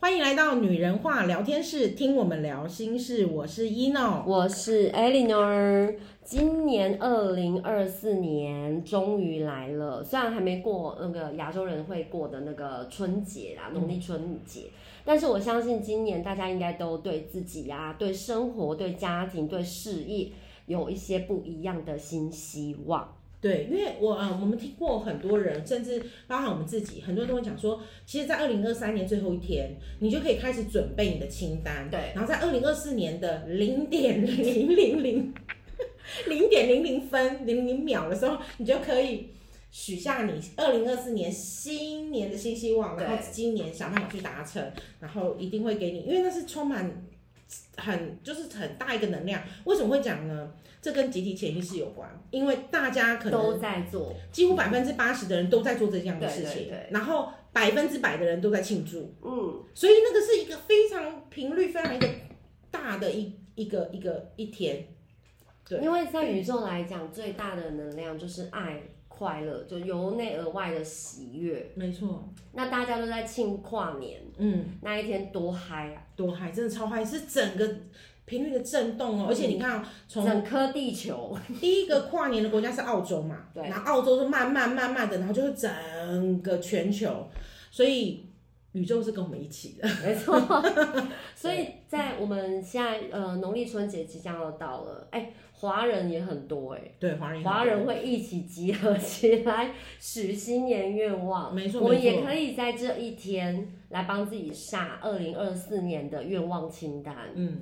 欢迎来到女人话聊天室，听我们聊心事。我是 Eno，我是 Eleanor。今年二零二四年终于来了，虽然还没过那个亚洲人会过的那个春节啦，农历春节，嗯、但是我相信今年大家应该都对自己呀、啊、对生活、对家庭、对事业有一些不一样的新希望。对，因为我啊、呃，我们听过很多人，甚至包含我们自己，很多人都会讲说，其实，在二零二三年最后一天，你就可以开始准备你的清单。对，然后在二零二四年的零点零零零零 点零零分零零秒的时候，你就可以许下你二零二四年新年的新希望，然后今年想办法去达成，然后一定会给你，因为那是充满很就是很大一个能量。为什么会讲呢？这跟集体潜意识有关，因为大家可能都在做，几乎百分之八十的人都在做这样的事情，对对对，然后百分之百的人都在庆祝，嗯，所以那个是一个非常频率非常一个大的一一个一个一天，对，因为在宇宙来讲，最大的能量就是爱。快乐就由内而外的喜悦，没错。那大家都在庆跨年，嗯，那一天多嗨啊，多嗨，真的超嗨，是整个频率的震动哦。而且你看，从整颗地球，第一个跨年的国家是澳洲嘛，对，然后澳洲是慢慢慢慢的，然后就是整个全球，所以宇宙是跟我们一起的，没错。所以在我们现在呃农历春节即将要到了，哎。华人也很多哎、欸，对，华人华人会一起集合起来许新年愿望，没错，我们也可以在这一天来帮自己下二零二四年的愿望清单，嗯。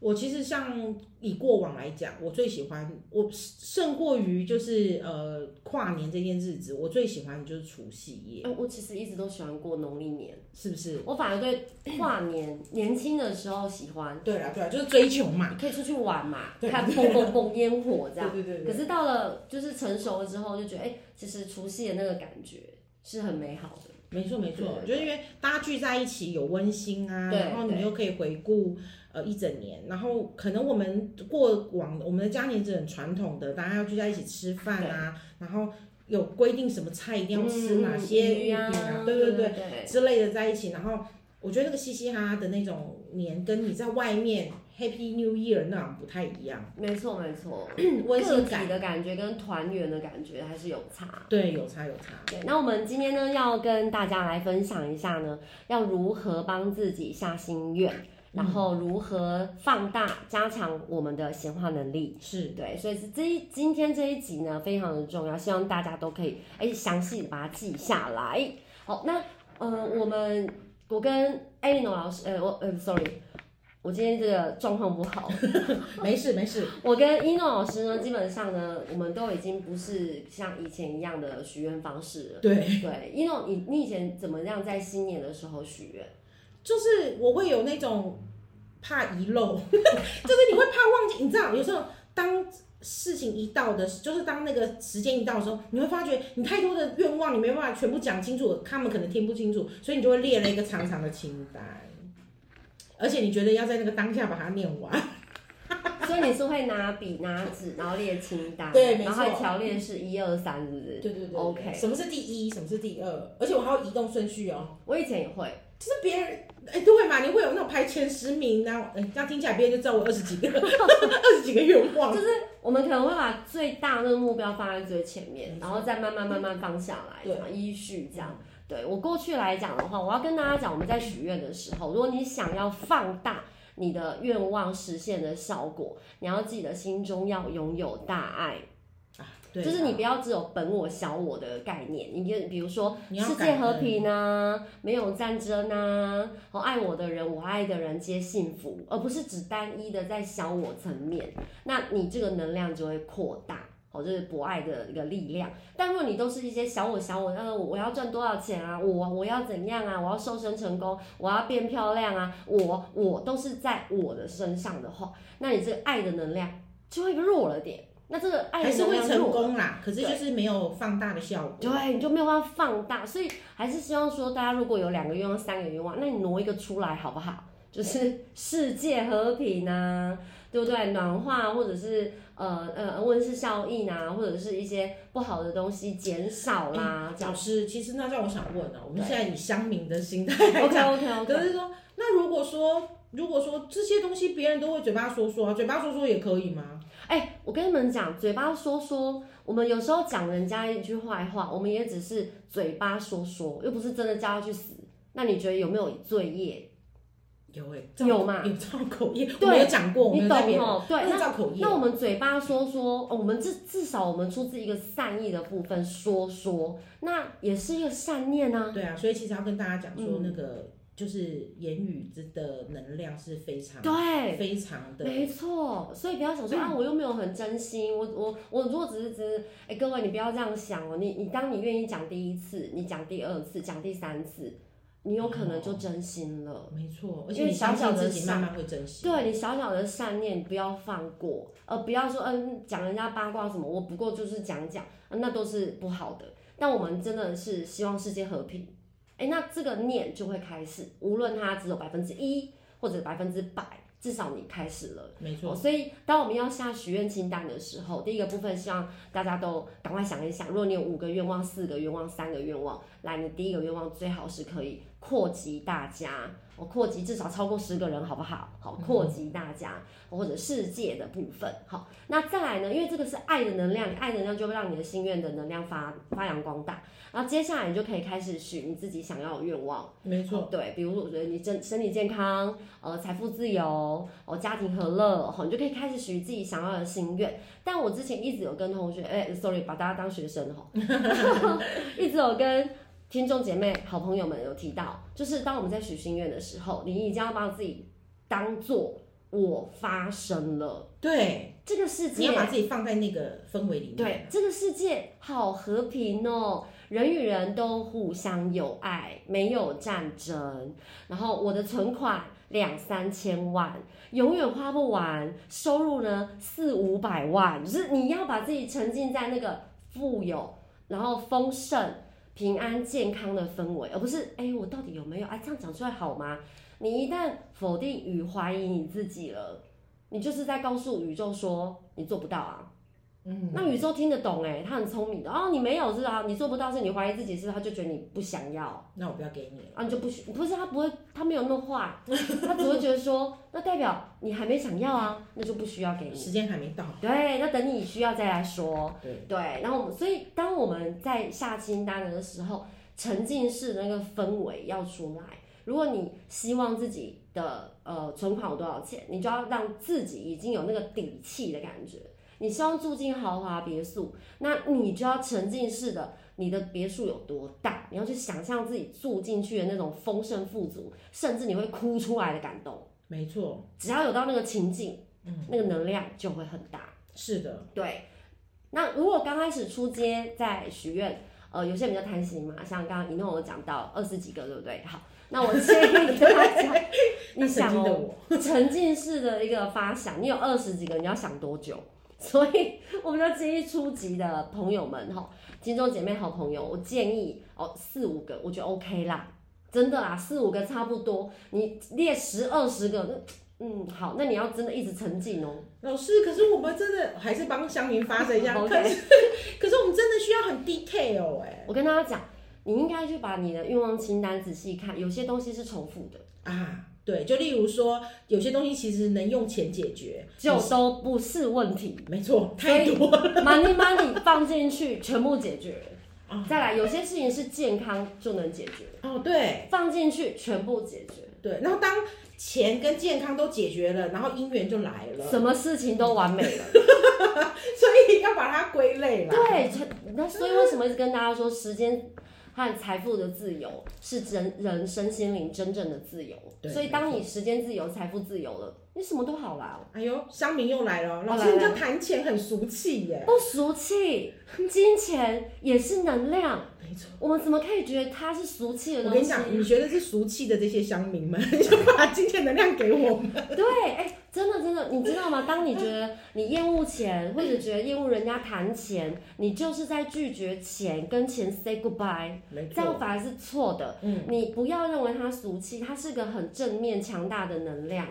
我其实像以过往来讲，我最喜欢我胜过于就是呃跨年这件日子，我最喜欢的就是除夕夜。我其实一直都喜欢过农历年，是不是？我反而对跨年年轻的时候喜欢。对啊，对啊，就是追求嘛，可以出去玩嘛，看蹦蹦蹦烟火这样。对对对，对。可是到了就是成熟了之后，就觉得哎、欸，其实除夕的那个感觉是很美好的。没错没错，就是因为大家聚在一起有温馨啊，然后你又可以回顾。呃，一整年，然后可能我们过往我们的家年是很传统的，大家要聚在一起吃饭啊，然后有规定什么菜一定要吃哪些鱼啊，嗯、对对对，之类的在一起，然后我觉得那个嘻嘻哈哈的那种年，跟你在外面 Happy New Year 那样不太一样。没错没错，温馨感的感觉跟团圆的感觉还是有差。对，有差有差。对，那我们今天呢要跟大家来分享一下呢，要如何帮自己下心愿。然后如何放大、加强我们的显化能力？是对，所以是这一今天这一集呢，非常的重要，希望大家都可以哎详细的把它记下来。好，那呃，我们我跟 Eleanor 老师，呃，我呃，sorry，我今天这个状况不好 没事没事。我跟 Eno 老师呢，基本上呢，我们都已经不是像以前一样的许愿方式了。对对，Eno，你你以前怎么样在新年的时候许愿？就是我会有那种怕遗漏，就是你会怕忘记，你知道，有时候当事情一到的，就是当那个时间一到的时候，你会发觉你太多的愿望，你没办法全部讲清楚，他们可能听不清楚，所以你就会列了一个长长的清单，而且你觉得要在那个当下把它念完，所以你是会拿笔拿纸，然后列清单，对，没错，然后条列是一二三，是不是？对对对，OK。什么是第一？什么是第二？而且我还要移动顺序哦。我以前也会。就是别人哎，对嘛？你会有那种排前十名，然后哎，这样听起来别人就知道我二十几个，二十几个愿望。就是我们可能会把最大的目标放在最前面，然后再慢慢慢慢放下来，对，依序这样。对，我过去来讲的话，我要跟大家讲，我们在许愿的时候，如果你想要放大你的愿望实现的效果，你要记得心中要拥有大爱。就是你不要只有本我小我的概念，你就比如说世界和平啊，没有战争啊，和爱我的人，我爱的人皆幸福，而不是只单一的在小我层面，那你这个能量就会扩大，哦，就是博爱的一个力量。但如果你都是一些小我小我，呃，我要赚多少钱啊，我我要怎样啊，我要瘦身成功，我要变漂亮啊，我我都是在我的身上的话，那你这个爱的能量就会弱了点。那这个爱还是会成功啦，可是就是没有放大的效果。对，你就没有办法放大，所以还是希望说，大家如果有两个愿望、三个愿望，那你挪一个出来好不好？就是世界和平啊，对不对？暖化或者是呃呃温室效应啊，或者是一些不好的东西减少啦。老师，其实那叫我想问啊，我们现在以乡民的心态来讲，OK OK OK，可是说，那如果说如果说这些东西别人都会嘴巴说说啊，嘴巴说说也可以吗？哎、欸，我跟你们讲，嘴巴说说，我们有时候讲人家一句坏话，我们也只是嘴巴说说，又不是真的叫他去死。那你觉得有没有罪业？有哎、欸，有嘛？有造口业，我没有讲过，你懂哦？对，那造口业。那我们嘴巴说说，我们至至少我们出自一个善意的部分说说，那也是一个善念啊。对啊，所以其实要跟大家讲说那个。嗯就是言语之的能量是非常对，非常的没错，所以不要想说啊，我又没有很真心，我我我如果只是只是，哎、欸，各位你不要这样想哦，你你当你愿意讲第一次，你讲第二次，讲第三次，你有可能就真心了，哦、没错，而且你小小的善慢慢会真心，对你小小的善念不要放过，呃，不要说嗯讲人家八卦什么，我不过就是讲讲，那都是不好的，但我们真的是希望世界和平。哎，那这个念就会开始，无论它只有百分之一或者百分之百，至少你开始了。没错。所以当我们要下许愿清单的时候，第一个部分希望大家都赶快想一想，如果你有五个愿望、四个愿望、三个愿望，来，你第一个愿望最好是可以扩及大家。我扩及至少超过十个人，好不好？好，扩及大家或者世界的部分。好，那再来呢？因为这个是爱的能量，爱能量就会让你的心愿的能量发发扬光大。然后接下来你就可以开始许你自己想要的愿望。没错，对，比如说我觉得你身身体健康，呃，财富自由，哦，家庭和乐，好，你就可以开始许自己想要的心愿。但我之前一直有跟同学，哎，sorry，把大家当学生哈，一直有跟。听众姐妹、好朋友们有提到，就是当我们在许心愿的时候，你已经要把自己当做我发生了。对，这个世界你要把自己放在那个氛围里面。对，这个世界好和平哦，人与人都互相有爱，没有战争。然后我的存款两三千万，永远花不完，收入呢四五百万，就是你要把自己沉浸在那个富有，然后丰盛。平安健康的氛围，而不是哎、我到底有没有？哎，这样讲出来好吗？你一旦否定与怀疑你自己了，你就是在告诉宇宙说你做不到啊。嗯，那宇宙听得懂哎，他很聪明的哦。你没有是啊，你做不到是你怀疑自己是，他就觉得你不想要。那我不要给你啊，你就不需不是他不会，他没有那么坏，他只会觉得说，那代表你还没想要啊，那就不需要给你。时间还没到。对，那等你需要再来说。对对，然后所以当我们在下清单的时候，沉浸式的那个氛围要出来。如果你希望自己的呃存款有多少钱，你就要让自己已经有那个底气的感觉。你希望住进豪华别墅，那你就要沉浸式的，你的别墅有多大？你要去想象自己住进去的那种丰盛富足，甚至你会哭出来的感动。没错，只要有到那个情境，嗯，那个能量就会很大。是的，对。那如果刚开始出街在许愿，呃，有些人比较贪心嘛，像刚刚一诺我讲到二十几个，对不对？好，那我建议大家，你想哦，沉浸式的一个发想，你有二十几个，你要想多久？所以，我们要建议初级的朋友们哈，金钟姐妹好朋友，我建议哦四五个，我觉得 OK 啦，真的啦，四五个差不多。你列十二十个，那嗯好，那你要真的一直沉浸哦。老师，可是我们真的还是帮乡民发声一下。可是，可是我们真的需要很 detail 哎、欸。我跟大家讲，你应该去把你的愿望清单仔细看，有些东西是重复的啊。对，就例如说，有些东西其实能用钱解决，就都不是问题。没错，太多了。Money money 放进去，全部解决。哦。再来，有些事情是健康就能解决。哦，对。放进去，全部解决。对。然后当钱跟健康都解决了，然后姻缘就来了。什么事情都完美了。所以要把它归类了。对，那所以为什么一直跟大家说时间？和财富的自由是人人身心灵真正的自由，所以当你时间自由、财富自由了，你什么都好啦。哎呦，乡民又来了，老师，你这谈钱很俗气耶？不俗气，金钱也是能量。没错，我们怎么可以觉得它是俗气的东西？我跟你讲，你觉得是俗气的这些乡民们，就把金钱能量给我们。对，哎、欸，真的真的，你知道吗？当你觉得你厌恶钱，或者觉得厌恶人家谈钱，你就是在拒绝钱，跟钱 say goodbye，这样反而是错的。嗯，你不要认为它俗气，它是个很正面、强大的能量，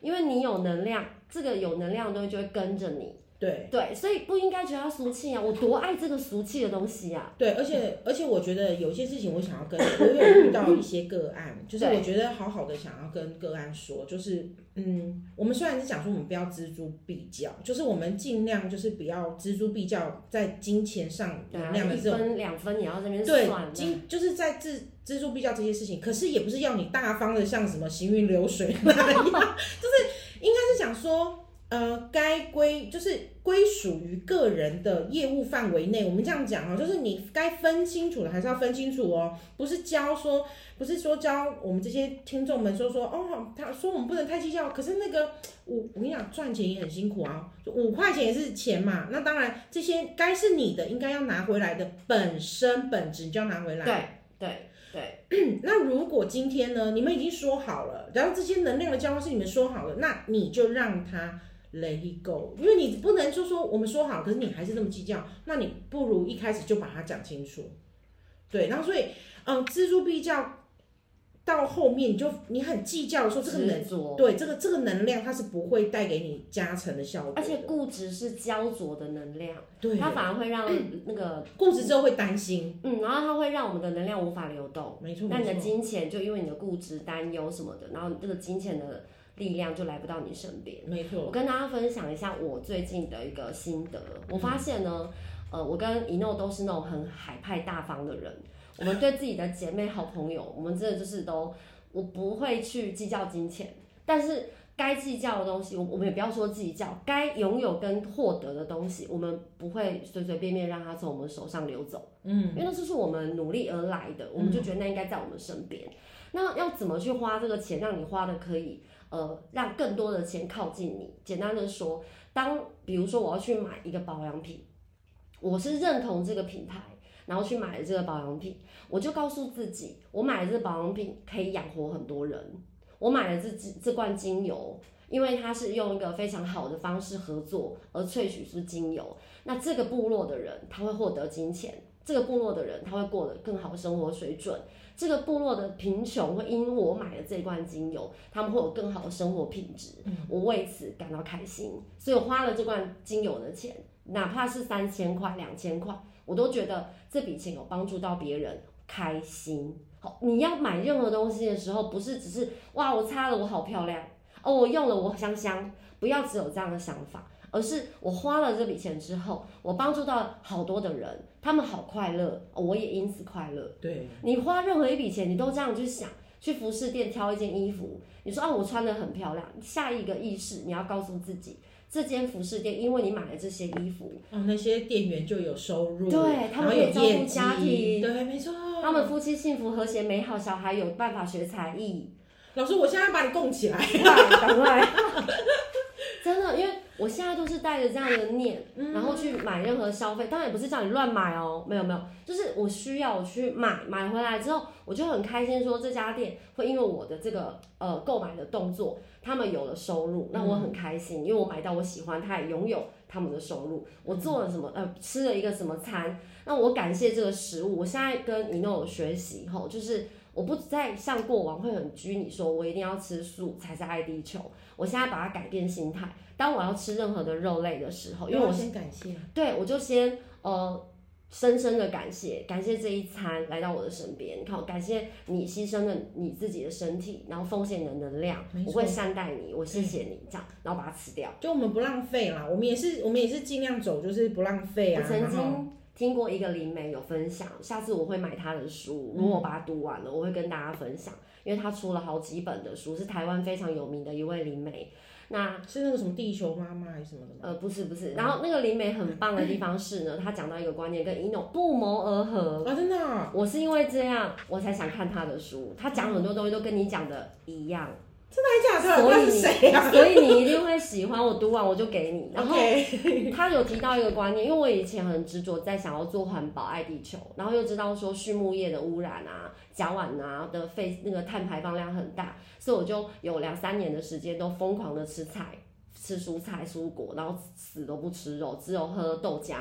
因为你有能量，这个有能量的东西就会跟着你。对对，所以不应该觉得它俗气啊！我多爱这个俗气的东西啊！对，而且而且我觉得有些事情我想要跟，我有遇到一些个案，就是我觉得好好的想要跟个案说，就是嗯，我们虽然是讲说我们不要锱铢必较，就是我们尽量就是不要锱铢必较在金钱上能量的这种，一分两分也要这边对金就是在錙錙铢必较这些事情，可是也不是要你大方的像什么行云流水那样，就是应该是想说。呃，该归就是归属于个人的业务范围内，我们这样讲哈，就是你该分清楚的还是要分清楚哦，不是教说，不是说教我们这些听众们说说哦，他说我们不能太计较，可是那个我我跟你讲，赚钱也很辛苦啊，五块钱也是钱嘛，那当然这些该是你的，应该要拿回来的，本身本质你就要拿回来。对对对。那如果今天呢，你们已经说好了，然后这些能量的交换是你们说好了，那你就让他。Let it go，因为你不能就说我们说好，可是你还是那么计较，那你不如一开始就把它讲清楚，对，然后所以，嗯，锱铢必较到后面你就你很计较的时候，这个能，对，这个这个能量它是不会带给你加成的效果，而且固执是焦灼的能量，对，它反而会让那个、嗯、固执之后会担心，嗯，然后它会让我们的能量无法流动，没错，那你的金钱就因为你的固执、担忧什么的，然后这个金钱的。力量就来不到你身边。没错，我跟大家分享一下我最近的一个心得。我发现呢，呃，我跟一诺都是那种很海派大方的人。我们对自己的姐妹、好朋友，我们真的就是都，我不会去计较金钱，但是该计较的东西，我我们也不要说计较，该拥有跟获得的东西，我们不会随随便便让它从我们手上流走。嗯，因为那就是我们努力而来的，我们就觉得那应该在我们身边。那要怎么去花这个钱，让你花的可以？呃，让更多的钱靠近你。简单的说，当比如说我要去买一个保养品，我是认同这个品牌，然后去买了这个保养品，我就告诉自己，我买了这个保养品可以养活很多人。我买了这这罐精油，因为它是用一个非常好的方式合作而萃取出精油，那这个部落的人他会获得金钱，这个部落的人他会过得更好的生活水准。这个部落的贫穷会因我买了这罐精油，他们会有更好的生活品质，我为此感到开心，所以我花了这罐精油的钱，哪怕是三千块、两千块，我都觉得这笔钱有帮助到别人，开心。好，你要买任何东西的时候，不是只是哇，我擦了我好漂亮哦，我用了我香香，不要只有这样的想法。而是我花了这笔钱之后，我帮助到好多的人，他们好快乐，我也因此快乐。对，你花任何一笔钱，你都这样去想，去服饰店挑一件衣服，你说啊，我穿的很漂亮，下一个意识你要告诉自己，这间服饰店因为你买了这些衣服，哦，那些店员就有收入，对，他们也照顾家庭，对，没错，他们夫妻幸福和谐美好，小孩有办法学才艺。老师，我现在把你供起来，赶快，真的，因为。我现在都是带着这样的念，然后去买任何消费，当然也不是叫你乱买哦，没有没有，就是我需要我去买，买回来之后我就很开心，说这家店会因为我的这个呃购买的动作，他们有了收入，那我很开心，因为我买到我喜欢，他也拥有他们的收入。我做了什么呃吃了一个什么餐，那我感谢这个食物。我现在跟 Eno 学习后，就是我不再像过往会很拘泥，说我一定要吃素才是爱地球。我现在把它改变心态。当我要吃任何的肉类的时候，因为我先感谢，对，我就先呃深深的感谢，感谢这一餐来到我的身边。你看，感谢你牺牲了你自己的身体，然后奉献你的能量，我会善待你，我谢谢你，这样，然后把它吃掉。就我们不浪费啦，我们也是，我们也是尽量走，就是不浪费啊。我曾经听过一个灵媒有分享，下次我会买他的书，如果我把它读完了，我会跟大家分享，因为他出了好几本的书，是台湾非常有名的一位灵媒。那是那个什么地球妈妈还是什么的吗？呃，不是不是，然后那个灵媒很棒的地方是呢，他讲到一个观念跟 Eno 不谋而合。啊，真的啊，我是因为这样我才想看他的书，他讲很多东西都跟你讲的一样，真的还假的？所以你、啊、所以你一定会喜欢。我读完我就给你。然后他有提到一个观念，因为我以前很执着在想要做环保、爱地球，然后又知道说畜牧业的污染啊、甲烷啊的废那个碳排放量很大，所以我就有两三年的时间都疯狂的吃菜、吃蔬菜、蔬果，然后死都不吃肉，只有喝豆浆。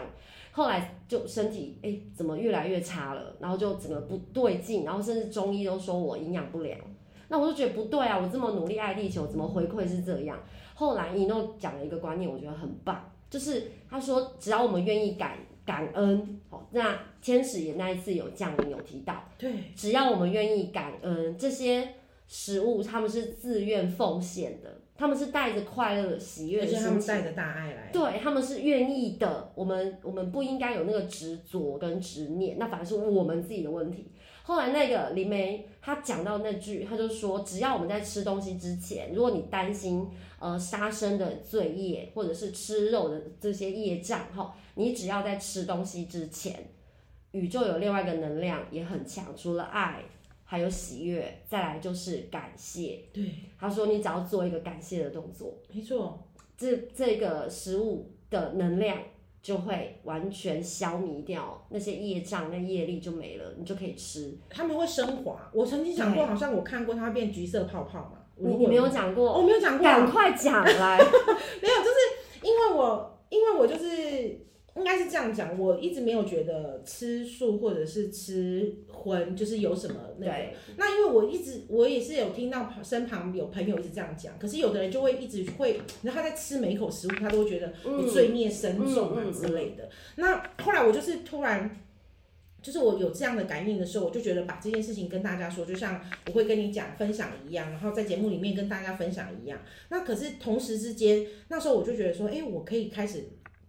后来就身体哎、欸，怎么越来越差了？然后就整个不对劲，然后甚至中医都说我营养不良。那我就觉得不对啊！我这么努力爱地球，怎么回馈是这样？后来一诺讲了一个观念，我觉得很棒，就是他说只要我们愿意感感恩，好，那天使也那一次有降临有提到，对，只要我们愿意感恩这些食物，他们是自愿奉献的，他们是带着快乐喜悦的心情，他们带着大爱来，对，他们是愿意的。我们我们不应该有那个执着跟执念，那反而是我们自己的问题。后来那个灵媒他讲到那句，她就说，只要我们在吃东西之前，如果你担心呃杀生的罪业，或者是吃肉的这些业障哈，你只要在吃东西之前，宇宙有另外一个能量也很强，除了爱，还有喜悦，再来就是感谢。对，他说你只要做一个感谢的动作，没错，这这个食物的能量。就会完全消弭掉那些业障，那业力就没了，你就可以吃。他们会升华。我曾经讲过，好像我看过它变橘色泡泡嘛。你你没有讲过？我没有讲过。赶快讲来。没有，就是因为我，因为我就是。应该是这样讲，我一直没有觉得吃素或者是吃荤就是有什么那个。那因为我一直我也是有听到身旁有朋友一直这样讲，可是有的人就会一直会，然后他在吃每一口食物，他都会觉得你罪孽深重啊之类的。嗯嗯嗯嗯、那后来我就是突然，就是我有这样的感应的时候，我就觉得把这件事情跟大家说，就像我会跟你讲分享一样，然后在节目里面跟大家分享一样。那可是同时之间，那时候我就觉得说，哎、欸，我可以开始，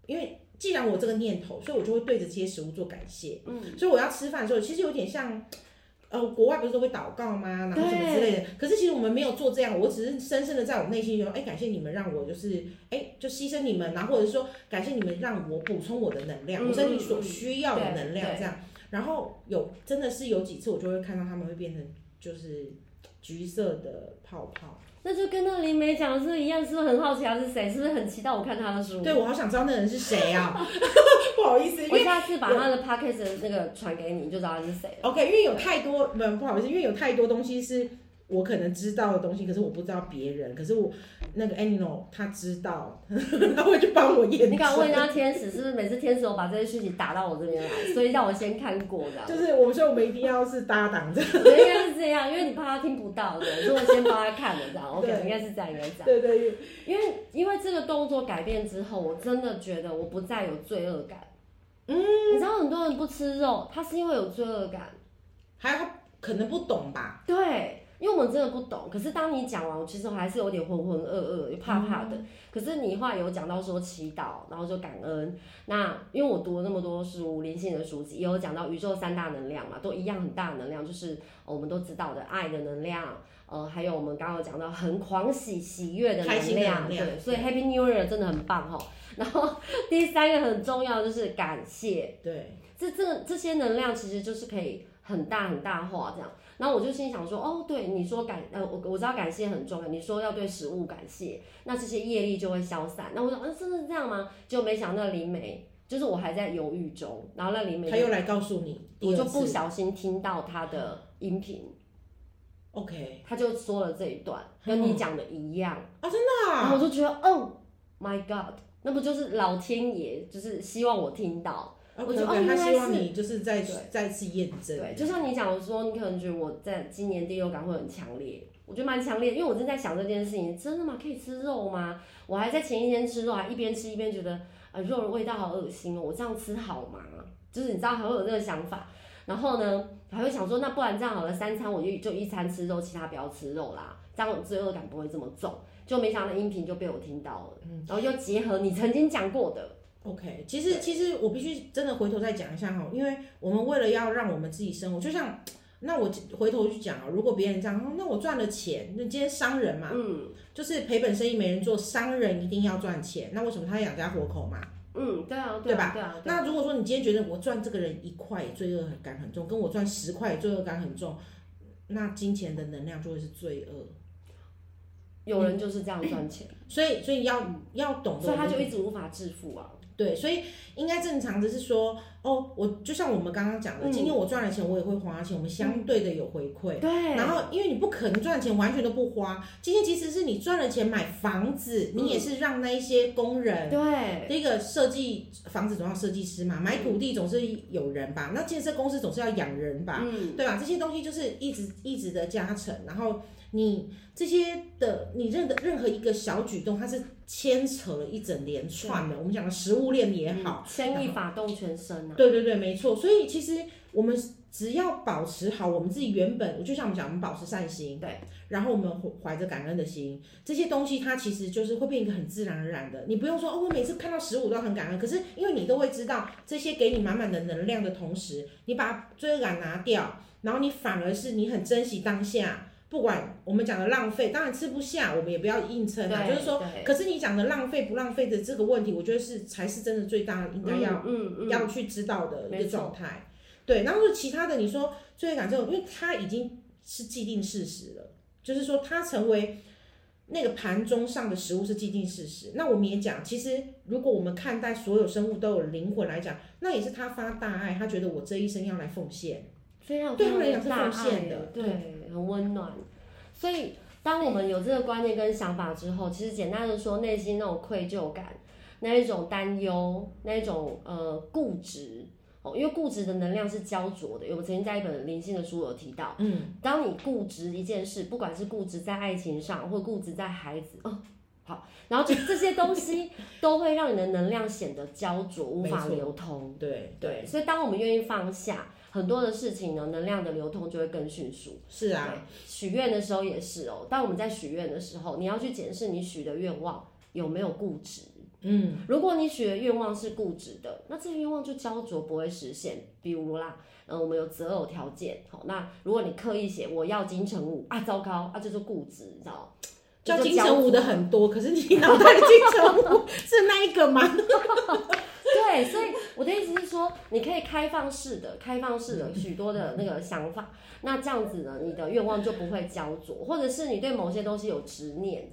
因为。既然我这个念头，所以我就会对着这些食物做感谢。嗯，所以我要吃饭的时候，其实有点像，呃，国外不是都会祷告吗？然后什么之类的。可是其实我们没有做这样，我只是深深的在我内心说，哎，感谢你们让我就是，哎，就牺牲你们，然后或者说感谢你们让我补充我的能量，嗯、我身体所需要的能量这样。然后有真的是有几次，我就会看到他们会变成就是橘色的泡泡。那就跟那个灵媒讲的是一样，是不是很好奇他是谁？是不是很期待我看他的书？对，我好想知道那人是谁啊！不好意思，因为我下次把他的 podcast 的那个传给你，你就知道他是谁了。OK，因为有太多，不不好意思，因为有太多东西是。我可能知道的东西，可是我不知道别人。可是我那个 Anino 他知道，他会去帮我验。你敢问一下天使，是不是每次天使都把这些讯息打到我这边来，所以让我先看过的。就是我们说我们一定要是搭档的。应该是这样，因为你怕他听不到的，所以我先帮他看了这样。OK，应该是这样，应该这样。对对对，因为因为这个动作改变之后，我真的觉得我不再有罪恶感。嗯，你知道很多人不吃肉，他是因为有罪恶感，还有他可能不懂吧？对。因为我们真的不懂，可是当你讲完，我其实我还是有点浑浑噩噩，又怕怕的。嗯、可是你话有讲到说祈祷，然后就感恩。那因为我读了那么多书，灵性的书籍，也有讲到宇宙三大能量嘛，都一样很大能量，就是我们都知道的爱的能量，呃，还有我们刚刚有讲到很狂喜喜悦的能量，开心的能量，对，所以 Happy New Year 真的很棒哈。然后第三个很重要就是感谢，对，这这这些能量其实就是可以很大很大化这样。然后我就心想说，哦，对，你说感，呃，我我知道感谢很重要，你说要对食物感谢，那这些业力就会消散。那我说，嗯、啊，真的是这样吗？就没想到那灵媒，就是我还在犹豫中，然后那灵媒他又来告诉你，我就不小心听到他的音频，OK，他就说了这一段，跟你讲的一样、嗯、啊，真的、啊，然后我就觉得，哦，My God，那不就是老天爷，就是希望我听到。我觉得哦，他希望你就是再再次验证。对，就像你讲的说，你可能觉得我在今年第六感会很强烈，我觉得蛮强烈，因为我正在想这件事情，真的吗？可以吃肉吗？我还在前一天吃肉，还一边吃一边觉得，呃，肉的味道好恶心哦，我这样吃好吗？就是你知道还会有这个想法，然后呢，还会想说，那不然这样好了，三餐我就就一餐吃肉，其他不要吃肉啦，这样罪恶感不会这么重。就没想到音频就被我听到了，然后又结合你曾经讲过的。OK，其实其实我必须真的回头再讲一下哈，因为我们为了要让我们自己生活，就像那我回头去讲啊，如果别人这样，那我赚了钱，那今天商人嘛，嗯，就是赔本生意没人做，商人一定要赚钱，那为什么他要养家活口嘛？嗯，对啊，对吧？对啊。那如果说你今天觉得我赚这个人一块罪恶感很重，跟我赚十块罪恶感很重，那金钱的能量就会是罪恶。有人就是这样赚钱，所以所以要要懂得，所以他就一直无法致富啊。对，所以应该正常的是说，哦，我就像我们刚刚讲的，嗯、今天我赚了钱，我也会花钱，我们相对的有回馈。对。然后，因为你不可能赚钱完全都不花，今天即使是你赚了钱买房子，嗯、你也是让那一些工人。对。第一个设计房子总要设计师嘛，买土地总是有人吧，那建设公司总是要养人吧，嗯、对吧？这些东西就是一直一直的加成，然后。你这些的，你任的任何一个小举动，它是牵扯了一整连串的。我们讲的食物链也好，牵一发动全身啊。对对对，没错。所以其实我们只要保持好我们自己原本，就像我们讲，我们保持善心，对，然后我们怀着感恩的心，这些东西它其实就是会变一个很自然而然的。你不用说哦，我每次看到食物都很感恩，可是因为你都会知道这些给你满满的能量的同时，你把罪恶感拿掉，然后你反而是你很珍惜当下。不管我们讲的浪费，当然吃不下，我们也不要硬撑啊。就是说，可是你讲的浪费不浪费的这个问题，我觉得是才是真的最大应该要、嗯嗯嗯、要去知道的一个状态。对，然后其他的你说罪恶感这种，因为它已经是既定事实了，就是说它成为那个盘中上的食物是既定事实。那我们也讲，其实如果我们看待所有生物都有灵魂来讲，那也是他发大爱，他觉得我这一生要来奉献。非常对他们来讲是奉献的，对，很温暖。所以，当我们有这个观念跟想法之后，其实简单的说，内心那种愧疚感，那一种担忧，那一种呃固执哦，因为固执的能量是焦灼的。我曾经在一本灵性的书有提到，嗯，当你固执一件事，不管是固执在爱情上，或固执在孩子，哦，好，然后这这些东西 都会让你的能量显得焦灼，无法流通。对对，对，所以当我们愿意放下。很多的事情呢，能量的流通就会更迅速。是啊，许愿的时候也是哦。当我们在许愿的时候，你要去检视你许的愿望有没有固执。嗯，如果你许的愿望是固执的，那这个愿望就焦灼不会实现。比如啦，嗯，我们有择偶条件，好，那如果你刻意写我要金城武啊，糟糕啊，就是固执，你知道吗？叫金城武的很多，可是你脑袋金城武是那一个吗？对，所以我的意思是说，你可以开放式的、开放式的许多的那个想法，那这样子呢，你的愿望就不会焦灼，或者是你对某些东西有执念，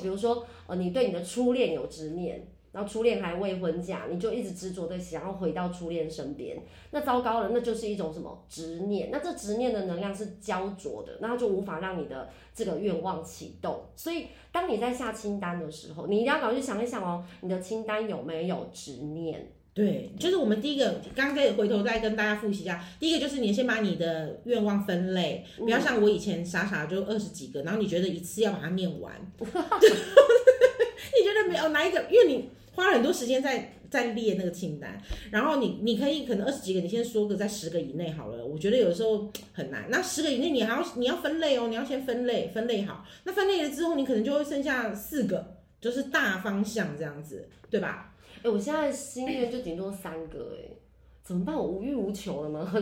比如说呃，你对你的初恋有执念。然后初恋还未婚嫁，你就一直执着的想要回到初恋身边，那糟糕了，那就是一种什么执念？那这执念的能量是焦灼的，那它就无法让你的这个愿望启动。所以，当你在下清单的时候，你一定要赶快去想一想哦，你的清单有没有执念？对，就是我们第一个，刚刚可以回头再跟大家复习一下。第一个就是你先把你的愿望分类，不要像我以前傻傻就二十几个，然后你觉得一次要把它念完，你觉得没有哪一个，因为你。花了很多时间在在列那个清单，然后你你可以可能二十几个，你先说个在十个以内好了。我觉得有的时候很难。那十个以内你还要你要分类哦，你要先分类分类好。那分类了之后，你可能就会剩下四个，就是大方向这样子，对吧？我现在心愿就顶多三个哎、欸，怎么办？我无欲无求了吗？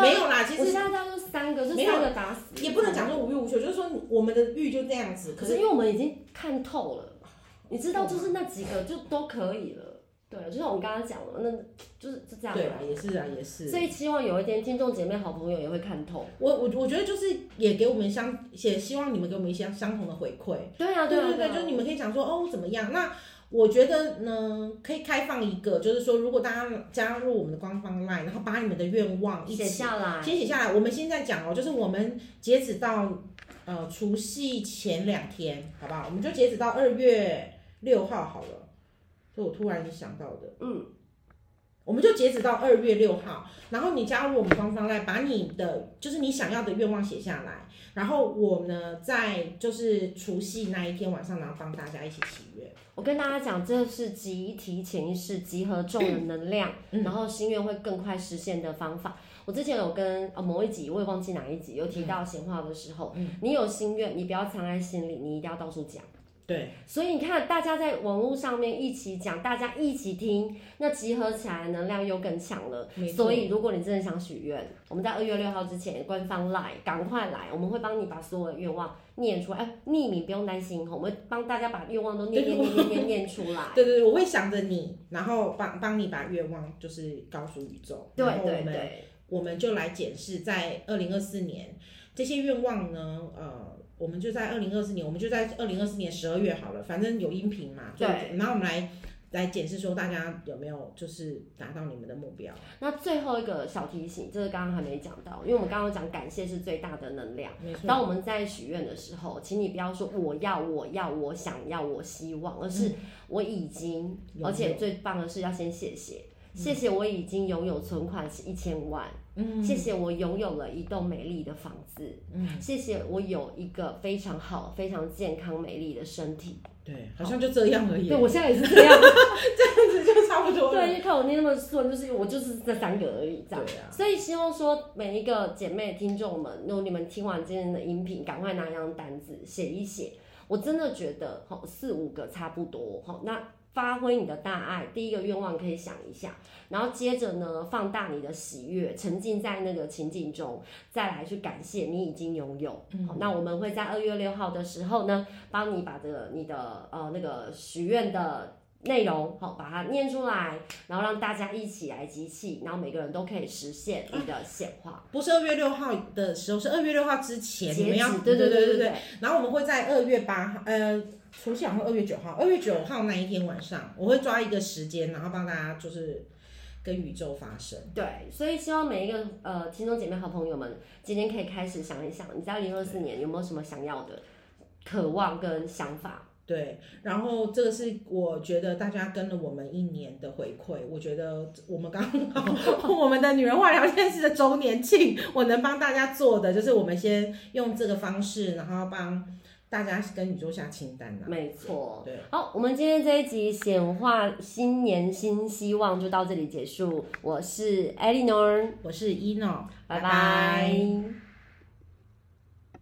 没有啦，其实我现在大概就三个，就三个打死。也不能讲说无欲无求，就是说我们的欲就这样子。可是因为我们已经看透了。你知道，就是那几个就都可以了，对，就像我们刚刚讲的，那就是就这样。对啊，也是啊，也是。所以希望有一天听众姐妹、好朋友也会看透。我我我觉得就是也给我们相，也希望你们给我们一些相同的回馈。对啊，对啊，对对，就是你们可以讲说哦怎么样？那我觉得呢，可以开放一个，就是说如果大家加入我们的官方 LINE，然后把你们的愿望一起写下来，先写下来。我们现在讲哦，就是我们截止到呃除夕前两天，好不好？我们就截止到二月。六号好了，是我突然想到的。嗯，我们就截止到二月六号，然后你加入我们官方 LINE，，把你的就是你想要的愿望写下来，然后我呢在就是除夕那一天晚上，然后帮大家一起祈愿。我跟大家讲，这是集体潜意识集合众人能量，嗯、然后心愿会更快实现的方法。我之前有跟呃某一集，我也忘记哪一集，有提到闲话的时候，嗯、你有心愿，你不要藏在心里，你一定要到处讲。对，所以你看，大家在网络上面一起讲，大家一起听，那集合起来能量又更强了。所以，如果你真的想许愿，我们在二月六号之前官方来，赶快来，我们会帮你把所有的愿望念出来。哎，匿名不用担心，我们会帮大家把愿望都念念念念念念出来。对对对，我会想着你，然后帮帮你把愿望就是告诉宇宙。对对对，我们就来检视在二零二四年。这些愿望呢，呃，我们就在二零二四年，我们就在二零二四年十二月好了，反正有音频嘛，对，然后我们来。来检视说大家有没有就是达到你们的目标。那最后一个小提醒，这个刚刚还没讲到，因为我们刚刚讲感谢是最大的能量。当我们在许愿的时候，请你不要说我要我要我想要我希望，而是我已经，嗯、而且最棒的是要先谢谢，嗯、谢谢我已经拥有存款是一千万。嗯，谢谢我拥有了一栋美丽的房子。嗯，谢谢我有一个非常好、非常健康、美丽的身体。对，好像就这样而已。对，我现在也是这 样，这样子就差不多。对，你看我念那么顺，就是我就是这三个而已，这样。对啊。所以希望说每一个姐妹听众们，如果你们听完今天的音频，赶快拿一张单子写一写。我真的觉得，好四五个差不多，好那。发挥你的大爱，第一个愿望可以想一下，然后接着呢，放大你的喜悦，沉浸在那个情景中，再来去感谢你已经拥有。嗯、好，那我们会在二月六号的时候呢，帮你把这个你的呃那个许愿的内容，好，把它念出来，然后让大家一起来集气，然后每个人都可以实现你的显化。啊、不是二月六号的时候，是二月六号之前，止你们要对对对对对。然后我们会在二月八号，呃。除夕好像二月九号，二月九号那一天晚上，我会抓一个时间，然后帮大家就是跟宇宙发生。对，所以希望每一个呃听众姐妹好朋友们，今天可以开始想一想，你在二零二四年有没有什么想要的渴望跟想法？对，然后这个是我觉得大家跟了我们一年的回馈，我觉得我们刚好 我们的女人化聊天室的周年庆，我能帮大家做的就是我们先用这个方式，然后帮。大家跟宇宙下清单了，没错。对，好，我们今天这一集显化新年新希望就到这里结束。我是 Eleanor，我是 Eno，拜拜。